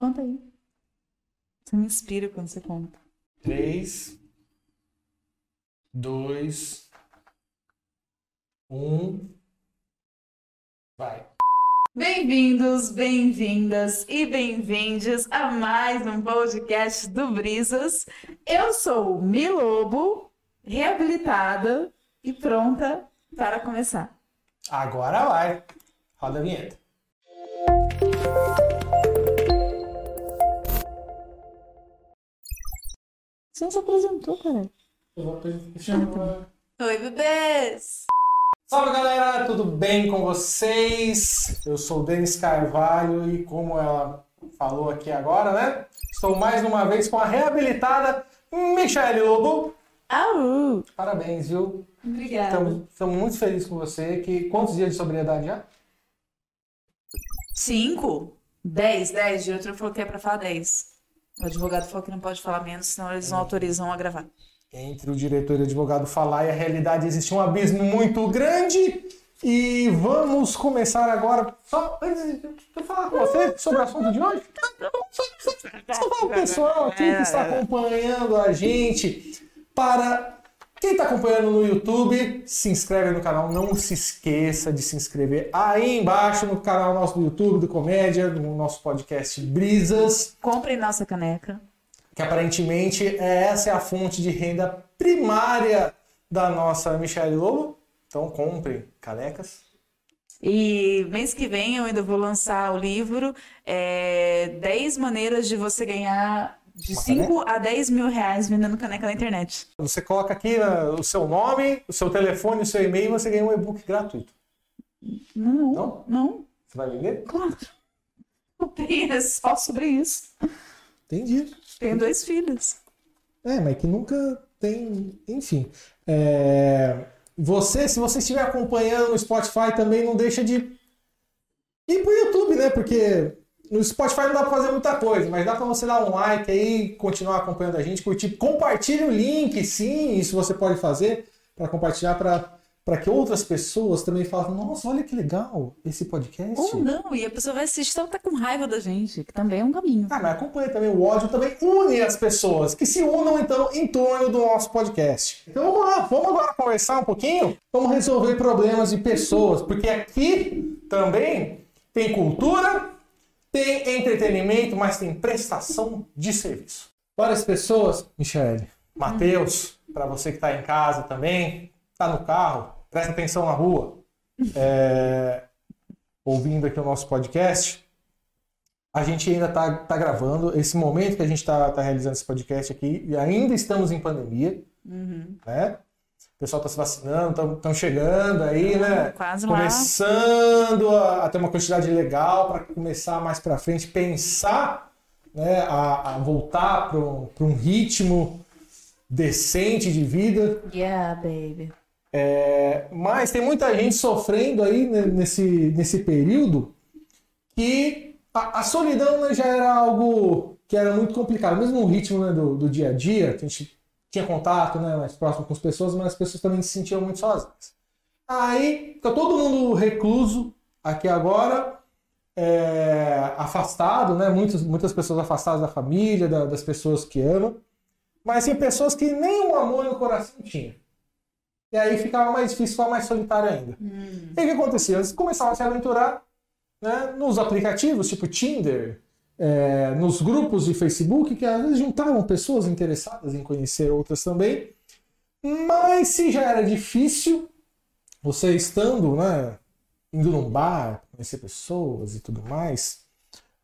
Conta aí. Você me inspira quando você conta. 3, 2, 1. Vai. Bem-vindos, bem-vindas e bem-vindes a mais um podcast do Brisas. Eu sou Milobo, reabilitada e pronta para começar. Agora vai. Roda a vinheta. Você não se apresentou, cara. Eu vou apresentar. Oi, bebês! Salve galera, tudo bem com vocês? Eu sou o Denis Carvalho e como ela falou aqui agora, né? Estou mais uma vez com a reabilitada Michele Lobo. Au! Parabéns, viu? Obrigada. Estamos, estamos muito felizes com você. Que, quantos dias de sobriedade já? Cinco? Dez, dez. O diretor falou que é pra falar dez. O advogado falou que não pode falar menos, senão eles não autorizam a gravar. Entre o diretor e o advogado falar e a realidade existe um abismo muito grande. E vamos começar agora. Só antes de falar com você sobre o assunto de hoje, só, só, só para o pessoal aqui que está acompanhando a gente. Para quem está acompanhando no YouTube, se inscreve no canal. Não se esqueça de se inscrever aí embaixo no canal nosso do YouTube, do Comédia, no nosso podcast Brisas Comprem nossa caneca. que aparentemente é- essa é a fonte de renda primária da nossa Michelle Lobo. Então compre canecas. E mês que vem eu ainda vou lançar o livro é, 10 maneiras de você ganhar de Uma 5 a 10 mil reais vendendo caneca na internet. Você coloca aqui né, o seu nome, o seu telefone, o seu e-mail e você ganha um e-book gratuito. Não, Não? não, Você vai vender? claro. Não tem, é só sobre isso. Entendi. Tenho dois filhos. É, mas que nunca tem. Enfim. É, Você, se você estiver acompanhando no Spotify, também não deixa de ir pro YouTube, né? Porque no Spotify não dá pra fazer muita coisa, mas dá pra você dar um like aí, continuar acompanhando a gente, curtir. Compartilhe o link, sim, isso você pode fazer para compartilhar para que outras pessoas também falem: nossa, olha que legal esse podcast. Ou não, e a pessoa vai assistir ela tá com raiva da gente, que também é um caminho. Ah, mas acompanha também o ódio, também une as pessoas, que se unam então em torno do nosso podcast. Então vamos lá, vamos agora conversar um pouquinho, vamos resolver problemas de pessoas, porque aqui também tem cultura, tem entretenimento, mas tem prestação de serviço. Várias pessoas, Michele, Matheus, para você que está em casa também, está no carro, presta atenção na rua, é, ouvindo aqui o nosso podcast, a gente ainda está tá gravando. Esse momento que a gente está realizando esse podcast aqui, e ainda estamos em pandemia, Uhum. né? O pessoal está se vacinando, estão chegando aí, né? Quase lá. Começando a, a ter uma quantidade legal para começar mais para frente, pensar né, a, a voltar para um ritmo decente de vida. Yeah, baby. É, mas tem muita gente sofrendo aí né, nesse, nesse período que a, a solidão né, já era algo que era muito complicado. Mesmo o ritmo né, do, do dia a dia, que a gente tinha contato né, mais próximo com as pessoas, mas as pessoas também se sentiam muito sozinhas. Aí fica todo mundo recluso aqui agora, é, afastado, né? Muitas, muitas pessoas afastadas da família, da- das pessoas que amam, mas tem pessoas que nem um amor no coração tinha. E aí ficava mais difícil, ficava mais solitário ainda. Hum. E o que acontecia? Eles começavam a se aventurar né, nos aplicativos, tipo Tinder, é, nos grupos de Facebook, que às vezes juntavam pessoas interessadas em conhecer outras também. Mas se já era difícil, você estando, né, indo num bar, conhecer pessoas e tudo mais,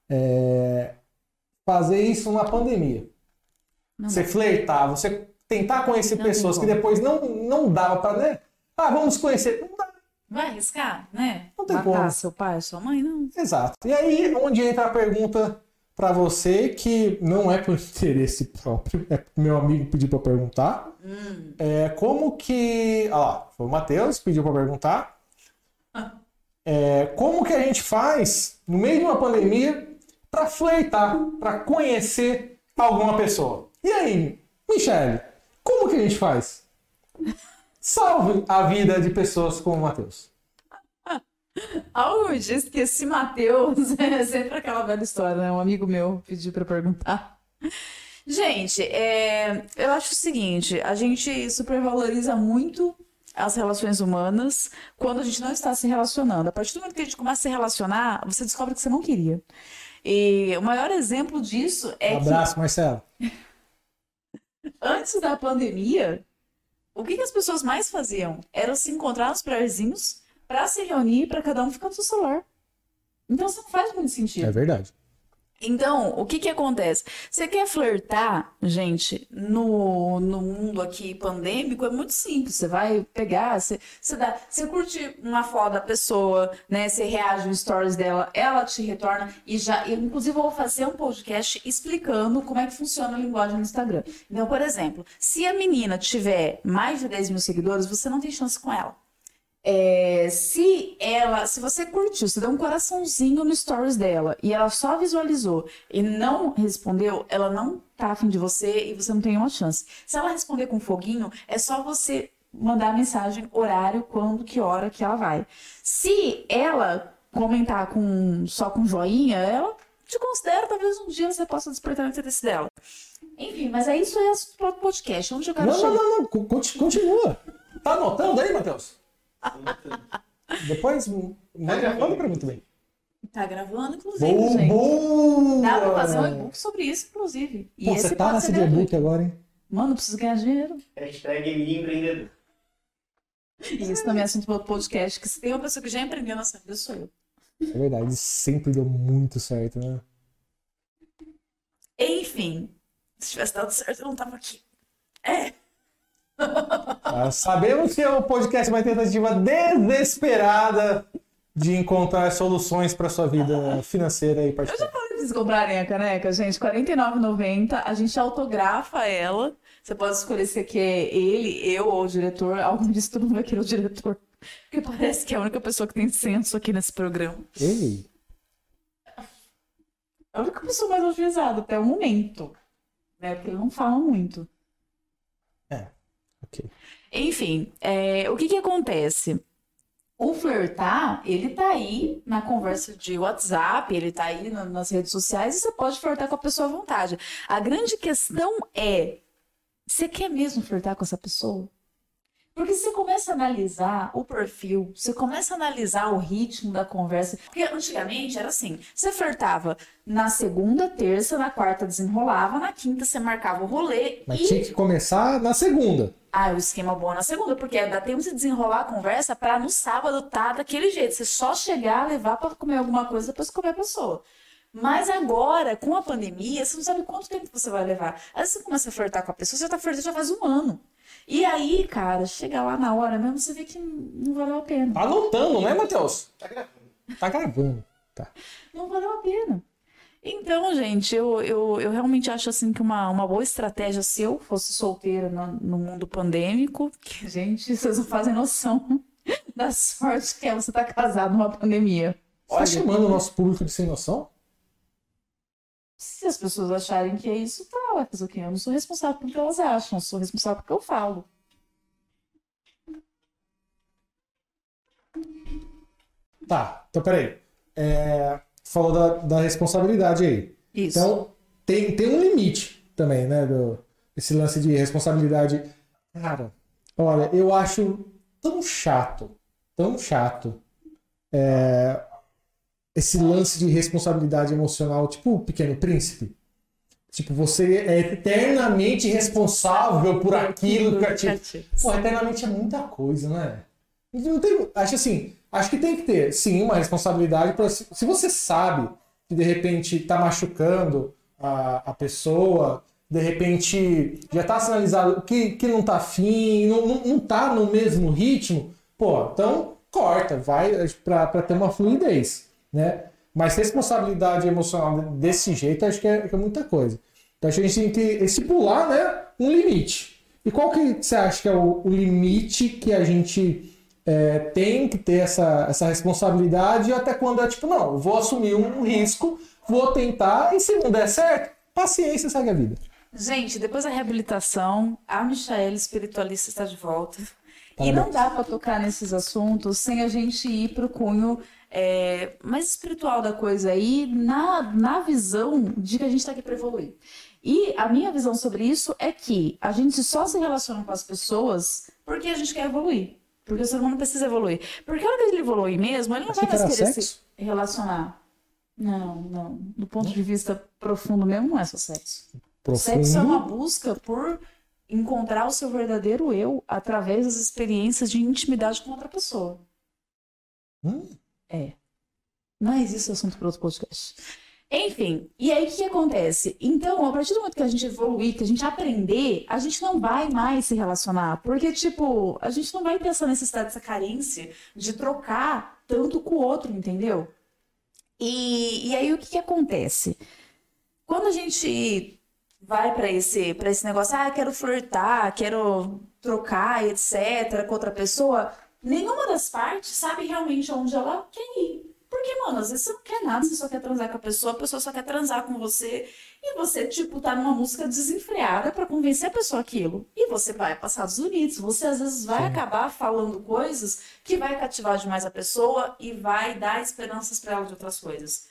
é, fazer isso na pandemia. Não você flertar, você tentar conhecer Não pessoas que depois não, não dava pra, né? Ah, vamos conhecer. Não dá. Vai arriscar, né? Não tem Matar como. seu pai, sua mãe, não. Exato. E aí, onde entra a pergunta pra você, que não é por interesse próprio, é meu amigo pediu eu perguntar. Hum. É, como que. Ó, lá, foi o Matheus que pediu pra perguntar. É, como que a gente faz, no meio de uma pandemia, pra flertar, pra conhecer alguma pessoa? E aí, Michele, como que a gente faz? Salve a vida de pessoas como o Matheus. Algo me diz que esse Matheus é sempre aquela velha história, né? Um amigo meu pediu para perguntar. Gente, é, eu acho o seguinte: a gente supervaloriza muito as relações humanas quando a gente não está se relacionando. A partir do momento que a gente começa a se relacionar, você descobre que você não queria. E o maior exemplo disso é Um abraço, que Marcelo. antes da pandemia, o que, que as pessoas mais faziam? Era se encontrar nos praiazinhos para se reunir para cada um ficar no seu celular. Então isso não faz muito sentido. É verdade. Então, o que que acontece? Você quer flertar, gente, no, no mundo aqui pandêmico, é muito simples. Você vai pegar, você, você, dá, você curte uma foto da pessoa, né? Você reage no stories dela, ela te retorna e já. Eu, inclusive, eu vou fazer um podcast explicando como é que funciona a linguagem no Instagram. Então, por exemplo, se a menina tiver mais de 10 mil seguidores, você não tem chance com ela. É, se ela, se você curtiu, você deu um coraçãozinho no stories dela e ela só visualizou e não respondeu, ela não tá afim de você e você não tem uma chance. Se ela responder com foguinho, é só você mandar a mensagem, horário, quando, que hora que ela vai. Se ela comentar com só com joinha, ela te considera, talvez um dia você possa despertar o interesse dela. Enfim, mas é isso aí é o podcast. Onde eu quero Não, não, chegar? não, não. Conti- Continua. Tá anotando aí, Matheus? Depois, manda, manda pra mim também. Tá gravando, inclusive, Boa! gente. boa. Dá pra fazer um e-book sobre isso, inclusive. E Pô, esse você tá nesse de e-book agora, hein? Mano, preciso ganhar dinheiro. Hashtag empreendedor. Isso também é assunto para podcast, que se tem uma pessoa que já empreendeu na sua vida, sou eu. É verdade, sempre deu muito certo, né? Enfim, se tivesse dado certo, eu não tava aqui. É. Ah, sabemos que é o podcast é uma tentativa desesperada de encontrar soluções para sua vida financeira e particular. Pra vocês comprarem a caneca, gente, R$ 49,90. A gente autografa ela. Você pode escolher se quer ele, eu ou o diretor. Algum disso todo mundo vai querer o diretor. Porque parece que é a única pessoa que tem senso aqui nesse programa. Ei, É a única pessoa mais utilizada até o momento. Né? Porque ele não fala muito. Ok. Enfim, é, o que que acontece? O flertar, ele tá aí na conversa de WhatsApp, ele tá aí na- nas redes sociais e você pode flertar com a pessoa à vontade. A grande questão é, você quer mesmo flertar com essa pessoa? Porque você começa a analisar o perfil, você começa a analisar o ritmo da conversa. Porque antigamente era assim: você flertava na segunda, terça, na quarta desenrolava, na quinta você marcava o rolê Mas e tinha que começar na segunda. ah, o esquema bom é na segunda, porque dá tempo de desenrolar a conversa pra no sábado tá daquele jeito. Você só chegar, levar pra comer alguma coisa, depois comer a pessoa. Mas agora, com a pandemia, você não sabe quanto tempo você vai levar. Às vezes você começa a flertar com a pessoa, você tá flertando já faz um ano. E aí, cara, chega lá na hora mesmo, você vê que não valeu a pena. Tá anotando, né, Matheus? Tá gravando. Tá gravando. Tá. Não valeu a pena. Então, gente, eu, eu, eu realmente acho assim que uma, uma boa estratégia, se eu fosse solteira no, no mundo pandêmico, que, gente, vocês não fazem noção da sorte que é você estar casado numa pandemia. Você tá chamando o nosso público de sem noção? Se as pessoas acharem que é isso, tá, vai fazer o quê? Eu não sou responsável pelo que elas acham, eu sou responsável pelo que eu falo. Tá, então peraí. É, falou da, da responsabilidade aí. Isso. Então, tem, tem um limite também, né? Do, esse lance de responsabilidade. Cara, olha, eu acho tão chato, tão chato. é, esse lance de responsabilidade emocional, tipo o Pequeno Príncipe. Tipo, você é eternamente responsável por aquilo que te... Pô, eternamente é muita coisa, né? Não tem, acho assim, acho que tem que ter, sim, uma responsabilidade. Pra, se, se você sabe que de repente tá machucando a, a pessoa, de repente já tá sinalizado que, que não tá afim, não, não, não tá no mesmo ritmo, pô, então corta, vai pra, pra ter uma fluidez, né? Mas responsabilidade emocional desse jeito, acho que é, que é muita coisa. Então a gente tem que estipular, né, um limite. E qual que você acha que é o, o limite que a gente é, tem que ter essa, essa responsabilidade até quando é tipo, não, vou assumir um risco, vou tentar, e se não der certo, paciência, segue a vida. Gente, depois da reabilitação, a Michaela espiritualista está de volta. E não dá pra tocar nesses assuntos sem a gente ir pro cunho é, mais espiritual da coisa aí, na, na visão de que a gente tá aqui pra evoluir. E a minha visão sobre isso é que a gente só se relaciona com as pessoas porque a gente quer evoluir. Porque o ser humano precisa evoluir. Porque a hora que ele evoluir mesmo, ele não Achei vai mais querer sexo. se relacionar. Não, não. Do ponto de vista profundo mesmo, não é só sexo. Sexo é uma Profundo. busca por encontrar o seu verdadeiro eu através das experiências de intimidade com outra pessoa. Hum? É. Mas isso é assunto para outro podcast. Enfim, e aí o que, acontece? Então, a partir do momento que a gente evoluir, que a gente aprender, a gente não vai mais se relacionar. Porque, tipo, a gente não vai ter essa necessidade, essa carência de trocar tanto com o outro, entendeu? E, e aí o que, que acontece? Quando a gente vai para esse, para esse negócio, ah, quero flertar, quero trocar, etc., com outra pessoa, nenhuma das partes sabe realmente onde ela quer ir. Porque, mano, às vezes você não quer nada, você só quer transar com a pessoa, a pessoa só quer transar com você, e você, tipo, tá numa música desenfreada pra convencer a pessoa aquilo. E você vai passar dos limites, você às vezes vai Sim. acabar falando coisas que vai cativar demais a pessoa e vai dar esperanças pra ela de outras coisas.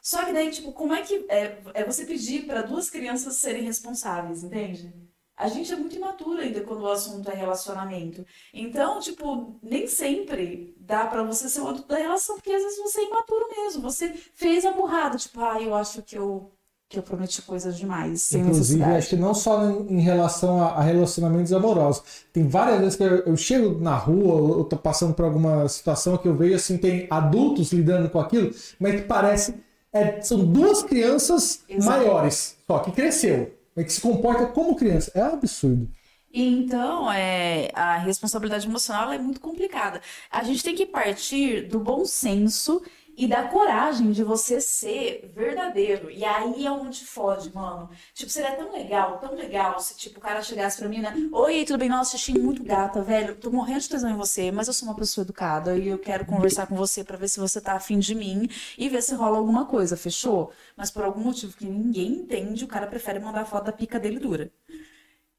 Só que daí, tipo, como é que é, é você pedir pra duas crianças serem responsáveis, entende? A gente é muito imaturo ainda quando o assunto é relacionamento. Então, tipo, nem sempre dá pra você ser o adulto da relação, porque às vezes você é imaturo mesmo. Você fez a burrada, tipo, ah, eu acho que eu, que eu prometi coisas demais, sem Inclusive, acho que não só em, relação a, relacionamentos amorosos. Tem várias vezes que eu, eu chego na rua, eu tô passando por alguma situação que eu vejo assim, tem adultos lidando com aquilo, mas que parece. é, são duas crianças Exato. maiores, só que cresceu. É que se comporta como criança. É um absurdo. Então, é, a responsabilidade emocional é muito complicada. A gente tem que partir do bom senso e da coragem de você ser verdadeiro. E aí é onde fode, mano. Tipo, seria tão legal, tão legal se tipo, o cara chegasse pra mim, né? Oi, tudo bem? Nossa, achei muito gata, velho. Tô morrendo de tesão em você, mas eu sou uma pessoa educada e eu quero conversar com você pra ver se você tá afim de mim e ver se rola alguma coisa, fechou? Mas por algum motivo que ninguém entende, o cara prefere mandar a foto da pica dele dura.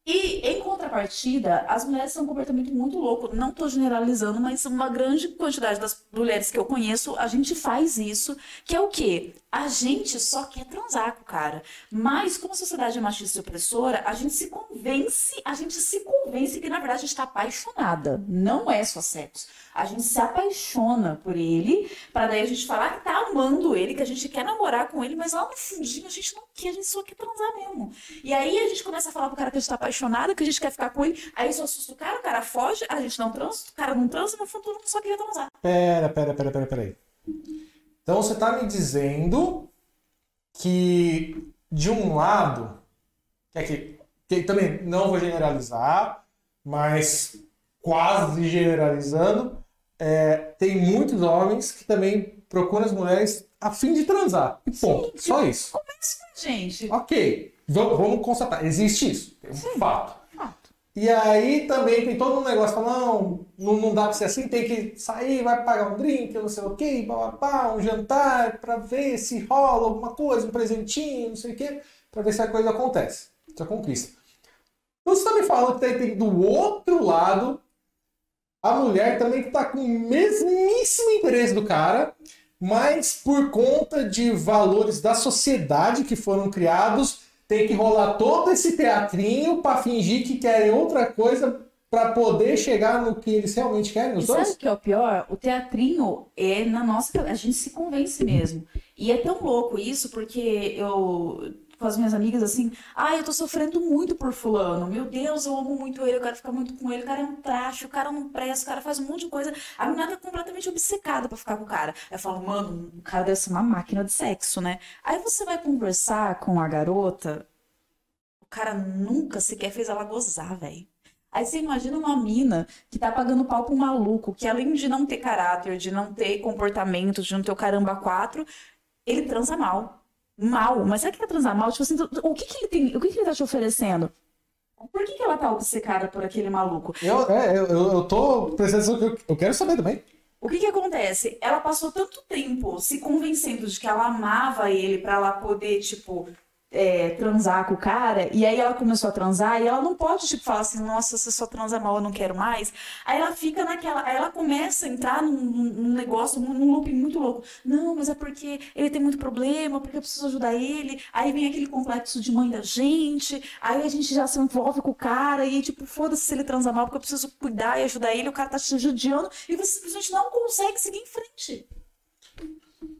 E, em contrapartida, as mulheres têm um comportamento muito louco. Não estou generalizando, mas uma grande quantidade das mulheres que eu conheço, a gente faz isso, que é o quê? A gente só quer transar com o cara. Mas, como a sociedade é machista e opressora, a gente se convence, a gente se convence que, na verdade, a gente está apaixonada. Não é só sexo. A gente se apaixona por ele, para daí a gente falar que tá amando ele, que a gente quer namorar com ele, mas lá no fundinho a gente não quer, a gente só quer transar mesmo. E aí a gente começa a falar pro cara que a gente tá apaixonada, que a gente quer ficar com ele, aí isso assusta o cara, o cara foge, a gente não transa, o cara não transa, no fundo todo mundo só queria transar. Pera, pera, pera, pera, pera aí. Então você tá me dizendo que de um lado, que aqui, que também não vou generalizar, mas quase generalizando, é, tem muitos homens que também procuram as mulheres a fim de transar. E ponto. Sim, Só isso. Gente, Ok. V- vamos constatar. Existe isso. É um Sim. fato. fato. E aí também tem todo um negócio, fala, não, não, não dá pra ser assim, tem que sair, vai pagar um drink, não sei o quê, bababá, um jantar, pra ver se rola alguma coisa, um presentinho, não sei o quê, pra ver se a coisa acontece, se a conquista. Então você me falando que tem, tem do outro lado a mulher também que tá com o mesmíssimo interesse do cara, mas por conta de valores da sociedade que foram criados, tem que rolar todo esse teatrinho pra fingir que querem outra coisa pra poder chegar no que eles realmente querem, os E sabe dois? o que é o pior? O teatrinho é na nossa a gente se convence mesmo. E é tão louco isso, porque eu, com as minhas amigas, assim, ah, eu tô sofrendo muito por fulano, meu Deus, eu amo muito ele, eu quero ficar muito com ele, o cara é um traste, o cara não presta, o cara faz um monte de coisa. A menina é completamente obcecada pra ficar com o cara. Eu falo, mano, o cara deve ser uma máquina de sexo, né? Aí você vai conversar com a garota, o cara nunca sequer fez ela gozar, velho. Aí você imagina uma mina que tá pagando pau pra um maluco, que além de não ter caráter, de não ter comportamento, de não ter o caramba quatro, ele transa mal. Mal. Mas o que é transar mal? Tipo assim, o que que ele tem, o que que ele tá te oferecendo? Por que que ela tá obcecada por aquele maluco? Eu, é, eu, eu, tô que eu, quero saber também. O que que acontece? Ela passou tanto tempo se convencendo de que ela amava ele pra ela poder, tipo, é, transar com o cara, e aí ela começou a transar, e ela não pode, tipo, falar assim, nossa, você só transa mal, eu não quero mais. Aí ela fica naquela, aí ela começa a entrar num, num negócio, num looping muito louco. Não, mas é porque ele tem muito problema, porque eu preciso ajudar ele. Aí vem aquele complexo de mãe da gente, aí a gente já se envolve com o cara, e tipo, foda-se se ele transa mal, porque eu preciso cuidar e ajudar ele, o cara tá te judiando, e você simplesmente não consegue seguir em frente.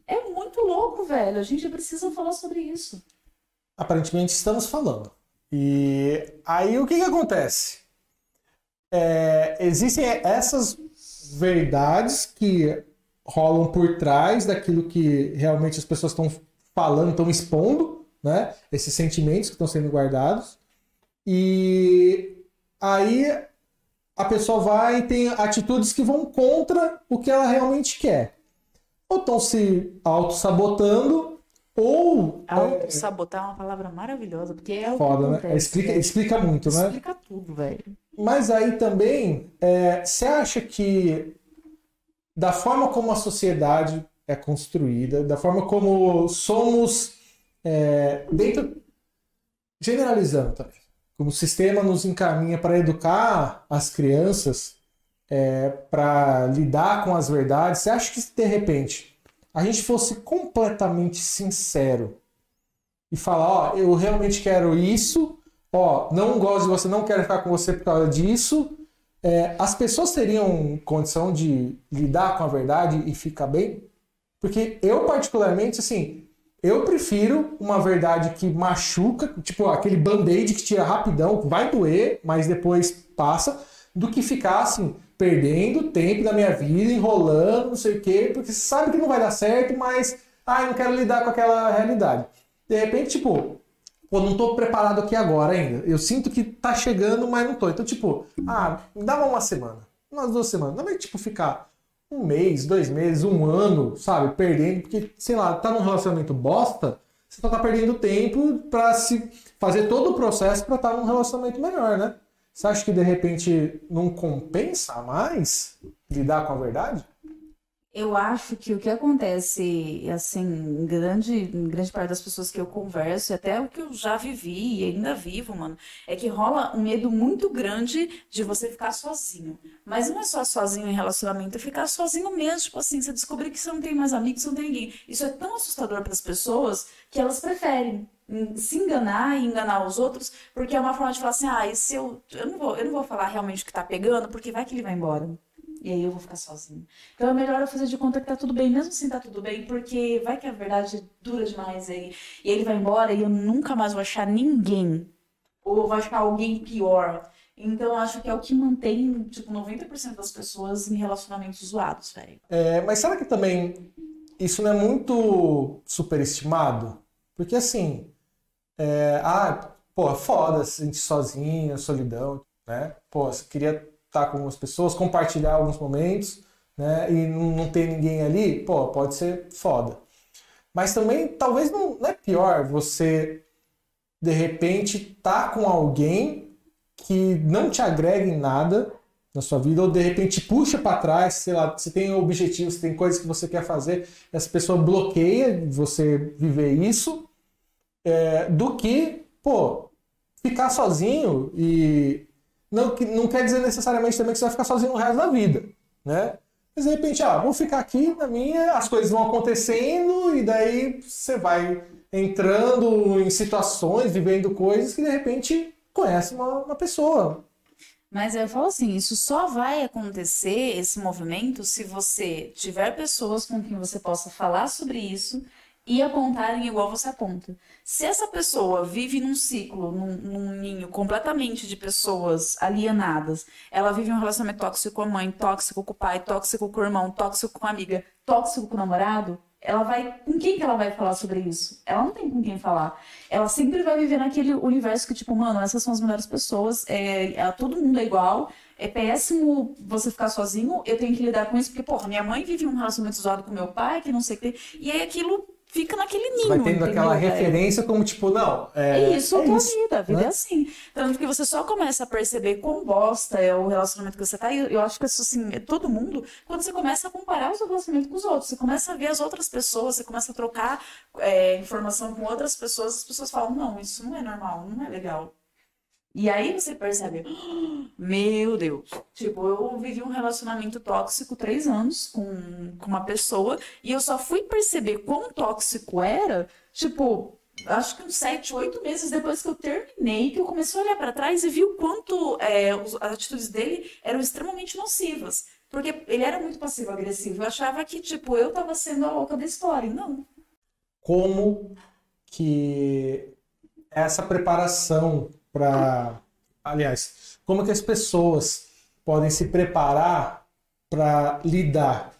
É muito louco, velho. A gente precisa falar sobre isso aparentemente estamos falando. E aí o que, que acontece? É, existem essas verdades que rolam por trás daquilo que realmente as pessoas estão falando, estão expondo, né? Esses sentimentos que estão sendo guardados. E aí a pessoa vai e tem atitudes que vão contra o que ela realmente quer. Ou estão se auto-sabotando, ou. Auto-sabotar é uma palavra maravilhosa, porque é o Foda, né? acontece, Explica, velho. explica muito, né? Explica tudo, velho. Mas aí também, é, você acha que da forma como a sociedade é construída, da forma como somos é, dentro. Generalizando também. Como o sistema nos encaminha para educar as crianças, é, para lidar com as verdades, você acha que de repente a gente fosse completamente sincero e falar, ó, eu realmente quero isso, ó, não gosto de você, não quero ficar com você por causa disso, é, as pessoas teriam condição de lidar com a verdade e ficar bem? Porque eu, particularmente, assim, eu prefiro uma verdade que machuca, tipo aquele band-aid que tira rapidão, vai doer, mas depois passa, do que ficar assim, perdendo tempo da minha vida, enrolando, não sei o quê, porque sabe que não vai dar certo, mas, ah, não quero lidar com aquela realidade. De repente, tipo, pô, não tô preparado aqui agora ainda. Eu sinto que tá chegando, mas não tô. Então, tipo, ah, dá uma semana, umas duas semanas. Não vai, tipo, ficar um mês, dois meses, um ano, sabe, perdendo, porque, sei lá, tá num relacionamento bosta, você só tá perdendo tempo pra se fazer todo o processo pra estar tá num relacionamento melhor, né? Você acha que de repente não compensa mais lidar com a verdade? Eu acho que o que acontece, assim, em grande, em grande parte das pessoas que eu converso, e até o que eu já vivi e ainda vivo, mano, é que rola um medo muito grande de você ficar sozinho. Mas não é só sozinho em relacionamento, é ficar sozinho mesmo, tipo assim, você descobrir que você não tem mais amigos, você não tem ninguém. Isso é tão assustador para as pessoas que elas preferem se enganar e enganar os outros, porque é uma forma de falar assim, ah, se eu, eu não vou, eu não vou falar realmente o que tá pegando, porque vai que ele vai embora. E aí eu vou ficar sozinho. Então é melhor eu fazer de conta que tá tudo bem, mesmo assim tá tudo bem, porque vai que a verdade dura demais aí. E ele vai embora e eu nunca mais vou achar ninguém. Ou vou achar alguém pior. Então acho que é o que mantém, tipo, 90% das pessoas em relacionamentos zoados, velho. É, mas será que também isso não é muito superestimado? Porque assim, é, ah, pô, foda se sentir sozinho, solidão, né? Pô, você queria estar com algumas pessoas, compartilhar alguns momentos, né? E não ter ninguém ali, pô, pode ser foda. Mas também, talvez não, não é pior você, de repente, tá com alguém que não te agrega em nada na sua vida, ou de repente puxa para trás, sei lá, você tem objetivos, tem coisas que você quer fazer, essa pessoa bloqueia você viver isso, é, do que, pô, ficar sozinho e não, não quer dizer necessariamente também que você vai ficar sozinho no resto da vida, né? Mas de repente, ah, vou ficar aqui na minha, as coisas vão acontecendo e daí você vai entrando em situações, vivendo coisas que de repente conhece uma, uma pessoa. Mas eu falo assim, isso só vai acontecer, esse movimento, se você tiver pessoas com quem você possa falar sobre isso e apontarem igual você aponta. Se essa pessoa vive num ciclo, num, num, ninho completamente de pessoas alienadas, ela vive um relacionamento tóxico com a mãe, tóxico com o pai, tóxico com o irmão, tóxico com a amiga, tóxico com o namorado, ela vai. Com quem que ela vai falar sobre isso? Ela não tem com quem falar. Ela sempre vai viver naquele universo que, tipo, mano, essas são as melhores pessoas, é, é todo mundo é igual, é péssimo você ficar sozinho, eu tenho que lidar com isso, porque, porra, minha mãe vive um relacionamento zoado com meu pai, que não sei o que. E aí aquilo fica naquele ninho. Você vai tendo aquela velho? referência como tipo, não, é, É isso, a tua vida, a vida né? é assim. Tanto que você só começa a perceber quão bosta é o relacionamento que você tá. E eu acho que isso, assim, é todo mundo, quando você começa a comparar o seu relacionamento com os outros. Você começa a ver as outras pessoas, você começa a trocar é, informação com outras pessoas, as pessoas falam, não, isso não é normal, não é legal. E aí você percebe, "Ah, meu Deus. Tipo, eu vivi um relacionamento tóxico três anos com, com uma pessoa e eu só fui perceber quão tóxico era, tipo, acho que uns sete, oito meses depois que eu terminei, que eu comecei a olhar pra trás e vi o quanto é, as atitudes dele eram extremamente nocivas. Porque ele era muito passivo-agressivo. Eu achava que, tipo, eu tava sendo a louca da história. Não. como que essa preparação para, aliás, como que as pessoas podem se preparar para lidar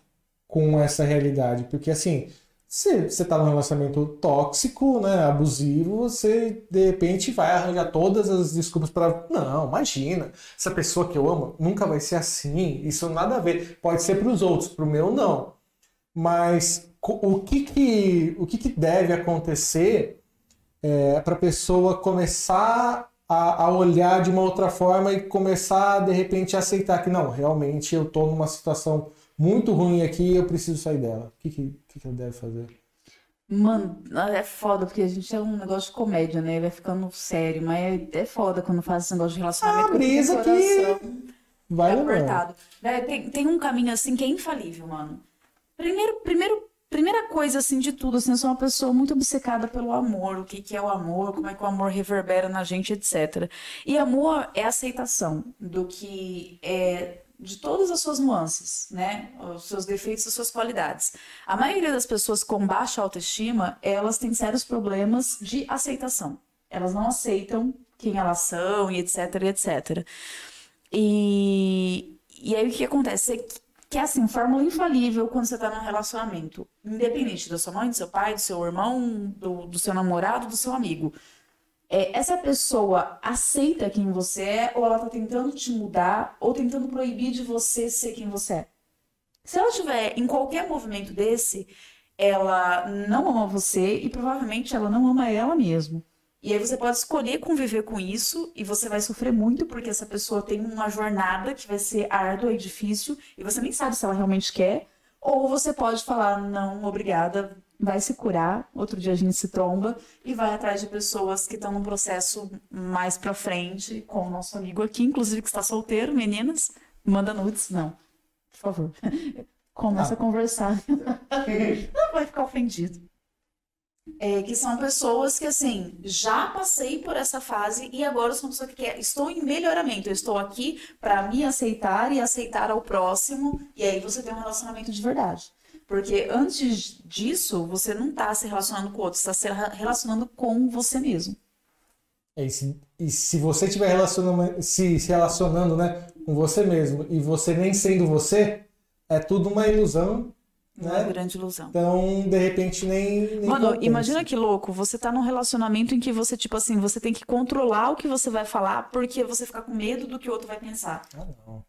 com essa realidade? Porque assim, se você está num relacionamento tóxico, né, abusivo, você de repente vai arranjar todas as desculpas para, não, imagina, essa pessoa que eu amo nunca vai ser assim, isso nada a ver. Pode ser para os outros, para o meu não. Mas o que que, o que que deve acontecer para a pessoa começar a, a olhar de uma outra forma e começar, de repente, a aceitar que não, realmente eu estou numa situação muito ruim aqui e eu preciso sair dela. O que, que, que que ela deve fazer? Mano, é foda, porque a gente é um negócio de comédia, né? Vai ficando sério, mas é, é foda quando faz esse negócio de relacionamento. Ah, brisa que Vai é apertado. Véi, tem, tem um caminho assim que é infalível, mano. Primeiro, primeiro, primeira coisa assim de tudo, assim, eu sou uma pessoa muito obcecada pelo amor, o que, que é o amor, como é que o amor reverbera na gente, etc. E amor é aceitação do que é de todas as suas nuances, né? Os seus defeitos, as suas qualidades. A maioria das pessoas com baixa autoestima, elas têm sérios problemas de aceitação. Elas não aceitam quem elas são e etc, etc. E, e aí o que acontece? Que é assim, fórmula infalível quando você tá num relacionamento. Independente da sua mãe, do seu pai, do seu irmão, do, do seu namorado, do seu amigo. É, essa pessoa aceita quem você é ou ela tá tentando te mudar ou tentando proibir de você ser quem você é? Se ela estiver em qualquer movimento desse, ela não ama você e provavelmente ela não ama ela mesma. E aí você pode escolher conviver com isso e você vai sofrer muito porque essa pessoa tem uma jornada que vai ser árdua e difícil e você nem sabe se ela realmente quer. Ou você pode falar, não, obrigada, vai se curar, outro dia a gente se tromba e vai atrás de pessoas que estão num processo mais pra frente, com o nosso amigo aqui, inclusive que está solteiro, meninas, manda nudes, não, por favor. Começa Ah. a conversar. Não vai ficar ofendido. É, que são pessoas que, assim, já passei por essa fase e agora sou uma pessoa que quer, estou em melhoramento. Eu estou aqui para me aceitar e aceitar ao próximo. E aí você tem um relacionamento de verdade. Porque antes disso, você não está se relacionando com outros, você está se relacionando com você mesmo. É, E se, e se você estiver se, se relacionando né, com você mesmo e você nem sendo você, é tudo uma ilusão, Uma né? grande ilusão. Então, de repente, nem. nem Mano, compensa. imagina que louco, você tá num relacionamento em que você, tipo assim, você tem que controlar o que você vai falar porque você fica com medo do que o outro vai pensar. Ah, não.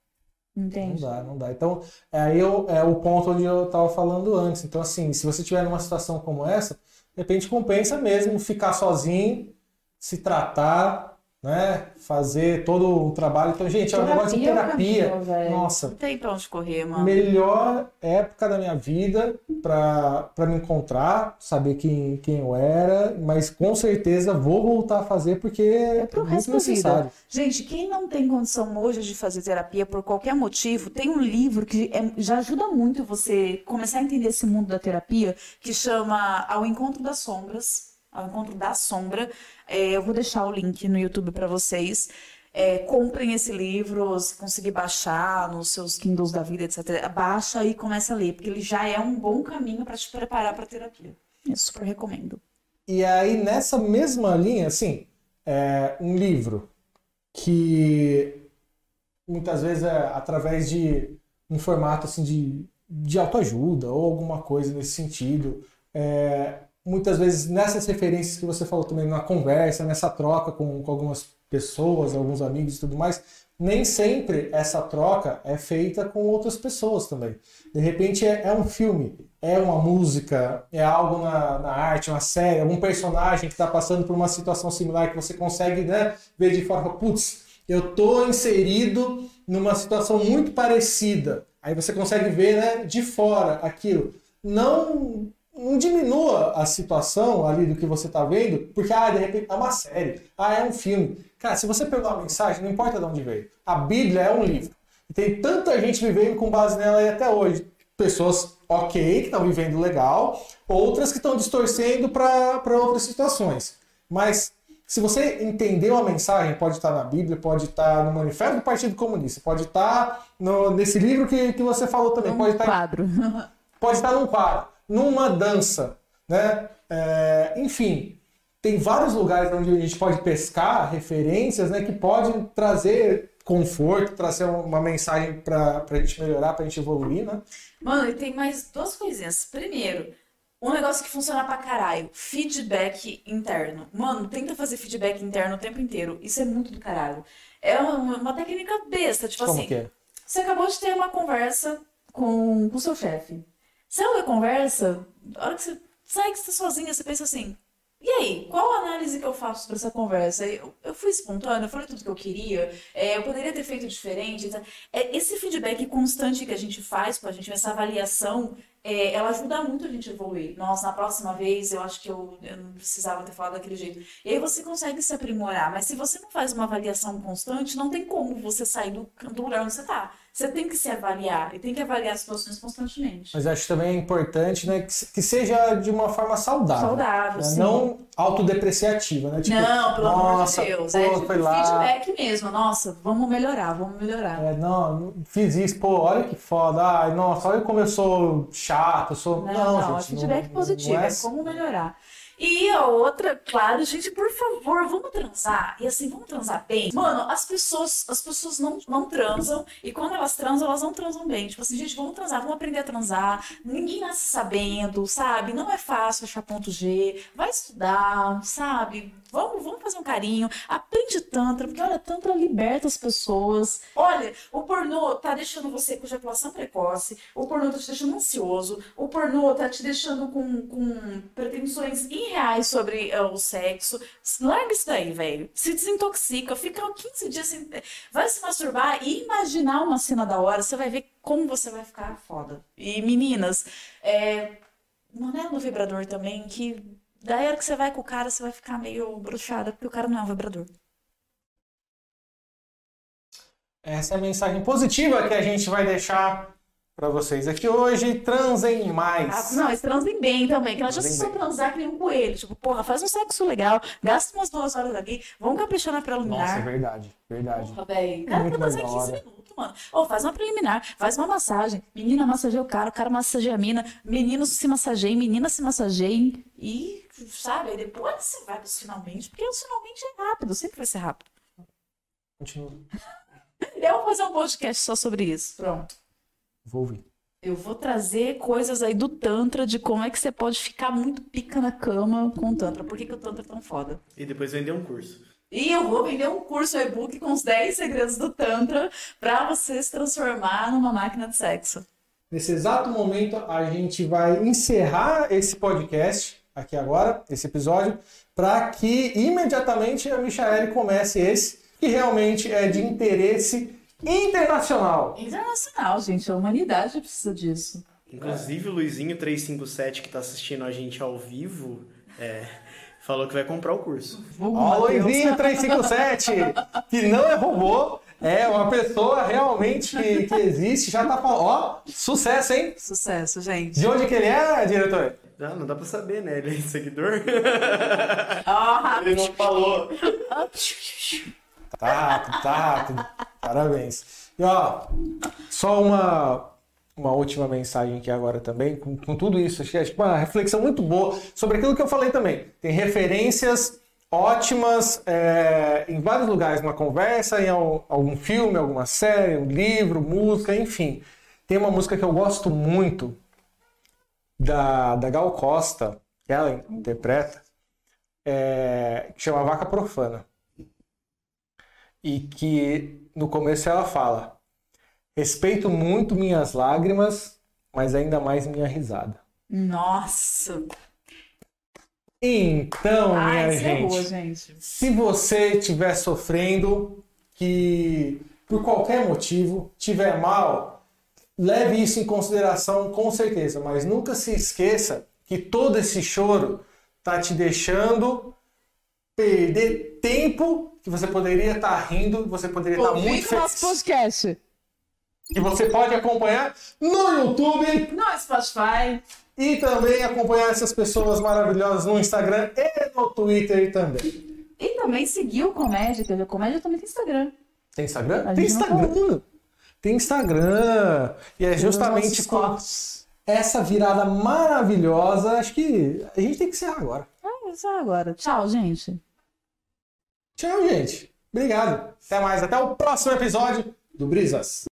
Não Entende? dá, não dá. Então, é aí eu, é o ponto onde eu estava falando antes. Então, assim, se você estiver numa situação como essa, de repente compensa mesmo ficar sozinho, se tratar, né? Fazer todo um trabalho. Então, gente, é um negócio de é terapia. caminho. Nossa, Não tem pra onde correr, mano. melhor época da minha vida para me encontrar, saber quem, quem eu era, mas com certeza vou voltar a fazer porque é pro muito resto da vida. necessário. Gente, quem não tem condição hoje de fazer terapia por qualquer motivo, tem um livro que é- já ajuda muito você começar a entender esse mundo da terapia, que chama Ao Encontro das Sombras. Ao Encontro da Sombra. É, eu vou deixar o link no YouTube para vocês. É, comprem esse livro, se conseguir baixar nos seus Kindles da vida, etc. Baixa e começa a ler, porque ele já é um bom caminho para te preparar para terapia. Eu super recomendo. E aí, nessa mesma linha, assim, é um livro que muitas vezes é através de um formato assim, de, de autoajuda ou alguma coisa nesse sentido. É, muitas vezes nessas referências que você falou também, na conversa, nessa troca com, com algumas pessoas, alguns amigos e tudo mais, nem sempre essa troca é feita com outras pessoas também. De repente é, é um filme, é uma música, é algo na, na arte, uma série, algum personagem que está passando por uma situação similar que você consegue né, ver de forma, putz, eu tô inserido numa situação muito parecida. Aí você consegue ver né, de fora aquilo. Não não diminua a situação ali do que você está vendo, porque, ah, de repente é uma série, ah, é um filme. Cara, se você pegar uma mensagem, não importa de onde veio. A Bíblia é um livro. E tem tanta gente vivendo com base nela aí até hoje. Pessoas ok, que estão vivendo legal, outras que estão distorcendo para outras situações. Mas se você entendeu a mensagem, pode estar na Bíblia, pode estar no Manifesto do Partido Comunista, pode estar no, nesse livro que, que você falou também, Um pode estar, quadro. pode estar num quadro, numa dança, né? É, enfim, tem vários lugares onde a gente pode pescar referências, né, que podem trazer conforto, trazer uma mensagem para a gente melhorar, para a gente evoluir, né? Mano, e tem mais duas coisinhas. Primeiro, um negócio que funciona pra caralho. Feedback interno. Mano, tenta fazer feedback interno o tempo inteiro. Isso é muito do caralho. É uma, uma técnica besta, tipo Como assim. que é? Você acabou de ter uma conversa com o seu chefe. Saiu da conversa, a hora que você sai que você tá sozinha, você pensa assim, e aí, qual a análise que eu faço para essa conversa? Eu, eu fui espontânea, eu falei tudo que eu queria, é, eu poderia ter feito diferente. tá? É, esse feedback constante que a gente faz com a gente, essa avaliação, é, ela ajuda muito a gente a evoluir. Nossa, na próxima vez eu acho que eu, eu não precisava ter falado daquele jeito. E aí você consegue se aprimorar, mas se você não faz uma avaliação constante, não tem como você sair do, do lugar onde você está. Você tem que se avaliar e tem que avaliar as situações constantemente. Mas acho também importante, né, que, que seja de uma forma saudável. Saudável, né? sim. Não autodepreciativa, né? Tipo, não, pelo nossa, amor de Deus. pô, é tipo foi lá. feedback mesmo. Nossa, vamos melhorar, vamos melhorar. É, não, fiz isso, pô, olha que foda. Ai, nossa, olha como eu sou chato, eu sou. Não, Não, não, é gente, feedback não- positivo, não é como melhorar. E a outra, claro, gente, por favor, vamos transar. E assim, vamos transar bem. Mano, as pessoas, as pessoas não, não transam. E quando elas transam, elas não transam bem. Tipo assim, gente, vamos transar, vamos aprender a transar. Ninguém nasce sabendo, sabe? Não é fácil achar ponto G. Vai estudar, sabe? Vamos, vamos fazer um carinho. Aprende Tantra, porque olha, Tantra liberta as pessoas. Olha, o pornô tá deixando você com ejaculação precoce. O pornô tá te deixando ansioso. O pornô tá te deixando com, com pretensões irreais sobre eh, o sexo. Larga isso daí, velho. Se desintoxica, fica 15 dias sem. Vai se masturbar e imaginar uma cena da hora. Você vai ver como você vai ficar foda. E meninas, é. Não é no vibrador também que. Daí a hora que você vai com o cara, você vai ficar meio bruxada, porque o cara não é um vibrador. Essa é a mensagem positiva que a gente vai deixar pra vocês aqui hoje. Transem Ah, mais. não, eles transem bem também, que não adianta Transem só transar que nem um coelho. Tipo, porra, faz um sexo legal, gasta umas duas horas aqui, vamos caprichar na Nossa, é preliminar. verdade, verdade. Porra, velho. O cara em da 15 hora. minutos, mano. Ô, faz uma preliminar, faz uma massagem. Menina massageia o cara, o cara massageia a mina, meninos se massageiem, meninas se massageiem. E, sabe, aí depois você vai pros finalmente, porque os finalmente é rápido, sempre vai ser rápido. Continua. Eu vou fazer um podcast só sobre isso. Pronto. Vou ouvir. Eu vou trazer coisas aí do Tantra, de como é que você pode ficar muito pica na cama com o Tantra. Por que, que o Tantra é tão foda? E depois vender um curso. E eu vou vender um curso e-book com os 10 segredos do Tantra pra você se transformar numa máquina de sexo. Nesse exato momento, a gente vai encerrar esse podcast aqui agora, esse episódio, para que imediatamente a Michaele comece esse, que realmente é de interesse internacional. Internacional, gente. A humanidade precisa disso. Inclusive o Luizinho357 que tá assistindo a gente ao vivo é, falou que vai comprar o curso. Ó, Mateus. Luizinho 357, que não é robô, é uma pessoa realmente que, que existe, já tá falando. Ó, sucesso, hein? Sucesso, gente. De onde que ele é, diretor? Ah, não dá pra saber, né? Ele é seguidor. Ah, Ele não falou. Tá, tá, parabéns. E ó, só uma, uma última mensagem aqui agora também, com, com tudo isso, acho tipo, uma reflexão muito boa sobre aquilo que eu falei também. Tem referências ótimas é, em vários lugares, numa conversa, em al- algum filme, alguma série, um livro, música, enfim. Tem uma música que eu gosto muito da, da Gal Costa, que ela interpreta, é, que chama Vaca Profana. e que no começo ela fala: Respeito muito minhas lágrimas, mas ainda mais minha risada. Nossa! Então, Ai, minha encerrou, gente, gente. se você estiver sofrendo, que por qualquer motivo tiver mal, leve isso em consideração com certeza, mas nunca se esqueça que todo esse choro tá te deixando perder tempo que você poderia estar rindo, você poderia estar muito Ouvindo nosso feliz. podcast. Que você pode acompanhar no YouTube No Spotify. e também acompanhar essas pessoas maravilhosas no Instagram e no Twitter também. E também seguir o Comédia, que o Comédia também tem Instagram. Tem Instagram? Tem Instagram. Tem Instagram. E é justamente com cortes. essa virada maravilhosa. Acho que a gente tem que encerrar agora. Ah, só agora. Tchau, gente. Tchau, gente. Obrigado. Até mais. Até o próximo episódio do Brisas.